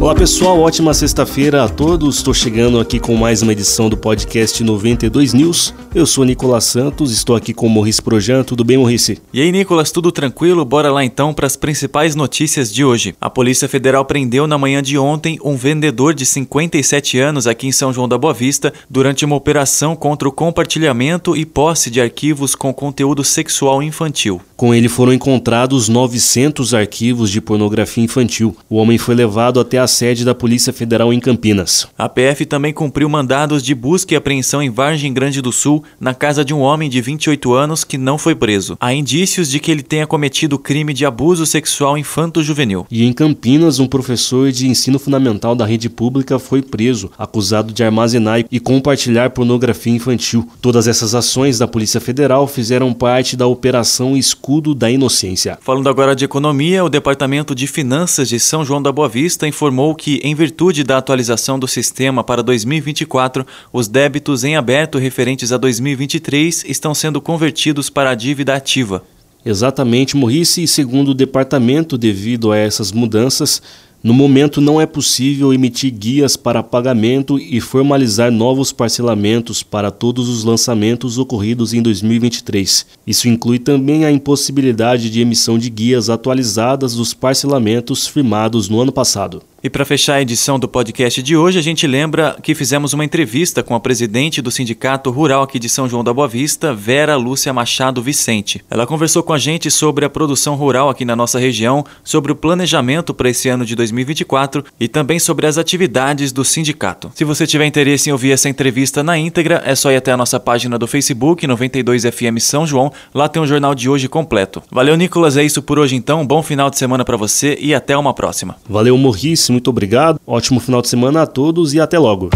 Olá pessoal, ótima sexta-feira a todos. Estou chegando aqui com mais uma edição do podcast 92 News. Eu sou Nicolas Santos, estou aqui com o Morris Projan. Tudo bem, Morris? E aí, Nicolas, tudo tranquilo? Bora lá então para as principais notícias de hoje. A Polícia Federal prendeu na manhã de ontem um vendedor de 57 anos aqui em São João da Boa Vista durante uma operação contra o compartilhamento e posse de arquivos com conteúdo sexual infantil. Com ele foram encontrados 900 arquivos de pornografia infantil. O homem foi levado até a sede da Polícia Federal em Campinas. A PF também cumpriu mandados de busca e apreensão em Vargem Grande do Sul, na casa de um homem de 28 anos que não foi preso. Há indícios de que ele tenha cometido crime de abuso sexual infanto-juvenil. E em Campinas, um professor de ensino fundamental da rede pública foi preso, acusado de armazenar e compartilhar pornografia infantil. Todas essas ações da Polícia Federal fizeram parte da Operação escudo da inocência. Falando agora de economia, o Departamento de Finanças de São João da Boa Vista informou que, em virtude da atualização do sistema para 2024, os débitos em aberto referentes a 2023 estão sendo convertidos para a dívida ativa. Exatamente, Morrice, e segundo o departamento, devido a essas mudanças, no momento, não é possível emitir guias para pagamento e formalizar novos parcelamentos para todos os lançamentos ocorridos em 2023. Isso inclui também a impossibilidade de emissão de guias atualizadas dos parcelamentos firmados no ano passado. E para fechar a edição do podcast de hoje, a gente lembra que fizemos uma entrevista com a presidente do Sindicato Rural aqui de São João da Boa Vista, Vera Lúcia Machado Vicente. Ela conversou com a gente sobre a produção rural aqui na nossa região, sobre o planejamento para esse ano de 2024 e também sobre as atividades do sindicato. Se você tiver interesse em ouvir essa entrevista na íntegra, é só ir até a nossa página do Facebook, 92FM São João. Lá tem o jornal de hoje completo. Valeu, Nicolas. É isso por hoje então. Bom final de semana para você e até uma próxima. Valeu, Morris muito obrigado. Ótimo final de semana a todos e até logo.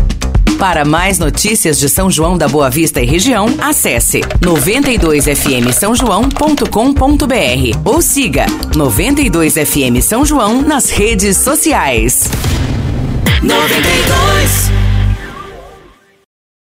Para mais notícias de São João da Boa Vista e região, acesse 92fm São João.com.br ou siga 92fm São João nas redes sociais. 92